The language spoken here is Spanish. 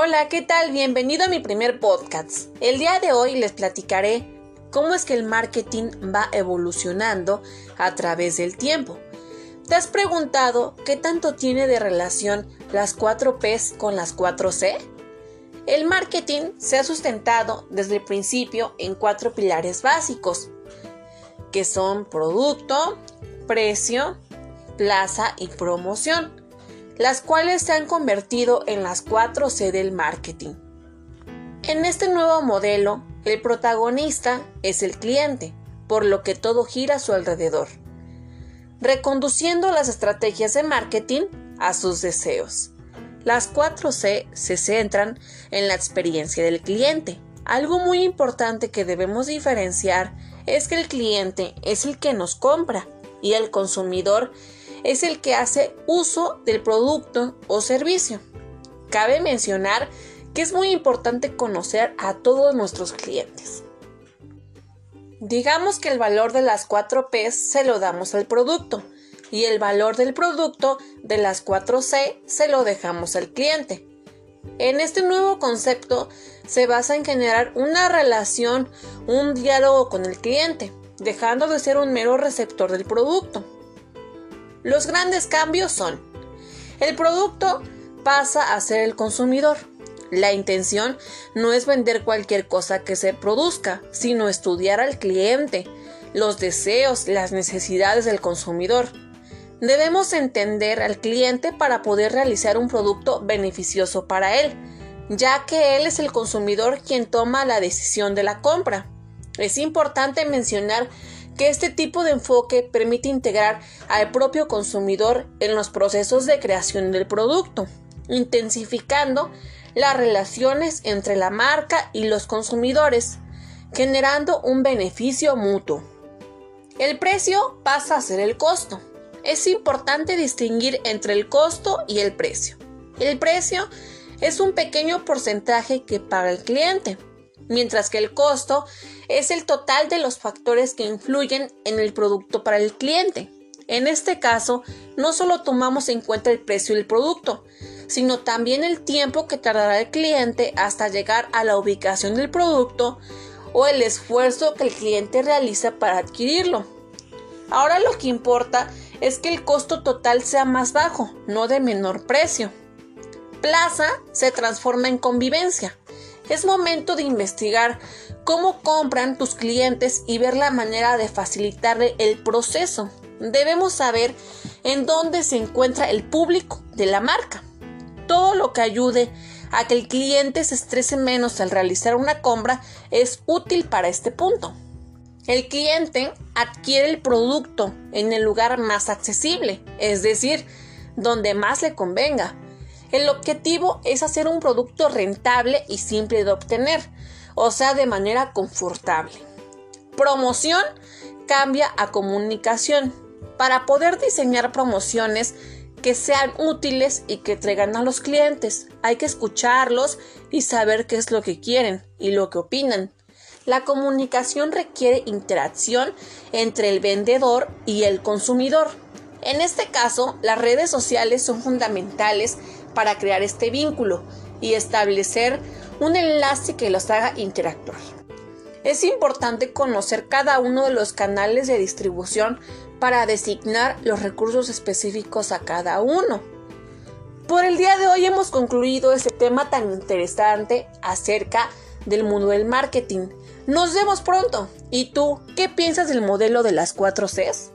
Hola, ¿qué tal? Bienvenido a mi primer podcast. El día de hoy les platicaré cómo es que el marketing va evolucionando a través del tiempo. ¿Te has preguntado qué tanto tiene de relación las 4 Ps con las 4 C? El marketing se ha sustentado desde el principio en cuatro pilares básicos, que son producto, precio, plaza y promoción, las cuales se han convertido en las 4 C del marketing. En este nuevo modelo, el protagonista es el cliente, por lo que todo gira a su alrededor, reconduciendo las estrategias de marketing a sus deseos. Las 4C se centran en la experiencia del cliente. Algo muy importante que debemos diferenciar es que el cliente es el que nos compra y el consumidor es el que hace uso del producto o servicio. Cabe mencionar que es muy importante conocer a todos nuestros clientes. Digamos que el valor de las 4 P se lo damos al producto y el valor del producto de las 4C se lo dejamos al cliente. En este nuevo concepto se basa en generar una relación, un diálogo con el cliente, dejando de ser un mero receptor del producto. Los grandes cambios son, el producto pasa a ser el consumidor. La intención no es vender cualquier cosa que se produzca, sino estudiar al cliente, los deseos, las necesidades del consumidor Debemos entender al cliente para poder realizar un producto beneficioso para él, ya que él es el consumidor quien toma la decisión de la compra. Es importante mencionar que este tipo de enfoque permite integrar al propio consumidor en los procesos de creación del producto, intensificando las relaciones entre la marca y los consumidores, generando un beneficio mutuo. El precio pasa a ser el costo es importante distinguir entre el costo y el precio. El precio es un pequeño porcentaje que paga el cliente, mientras que el costo es el total de los factores que influyen en el producto para el cliente. En este caso, no solo tomamos en cuenta el precio del producto, sino también el tiempo que tardará el cliente hasta llegar a la ubicación del producto o el esfuerzo que el cliente realiza para adquirirlo. Ahora lo que importa es que el costo total sea más bajo, no de menor precio. Plaza se transforma en convivencia. Es momento de investigar cómo compran tus clientes y ver la manera de facilitarle el proceso. Debemos saber en dónde se encuentra el público de la marca. Todo lo que ayude a que el cliente se estrese menos al realizar una compra es útil para este punto. El cliente adquiere el producto en el lugar más accesible, es decir, donde más le convenga. El objetivo es hacer un producto rentable y simple de obtener, o sea, de manera confortable. Promoción cambia a comunicación. Para poder diseñar promociones que sean útiles y que traigan a los clientes, hay que escucharlos y saber qué es lo que quieren y lo que opinan. La comunicación requiere interacción entre el vendedor y el consumidor. En este caso, las redes sociales son fundamentales para crear este vínculo y establecer un enlace que los haga interactuar. Es importante conocer cada uno de los canales de distribución para designar los recursos específicos a cada uno. Por el día de hoy hemos concluido este tema tan interesante acerca del mundo del marketing. Nos vemos pronto. ¿Y tú qué piensas del modelo de las 4 Cs?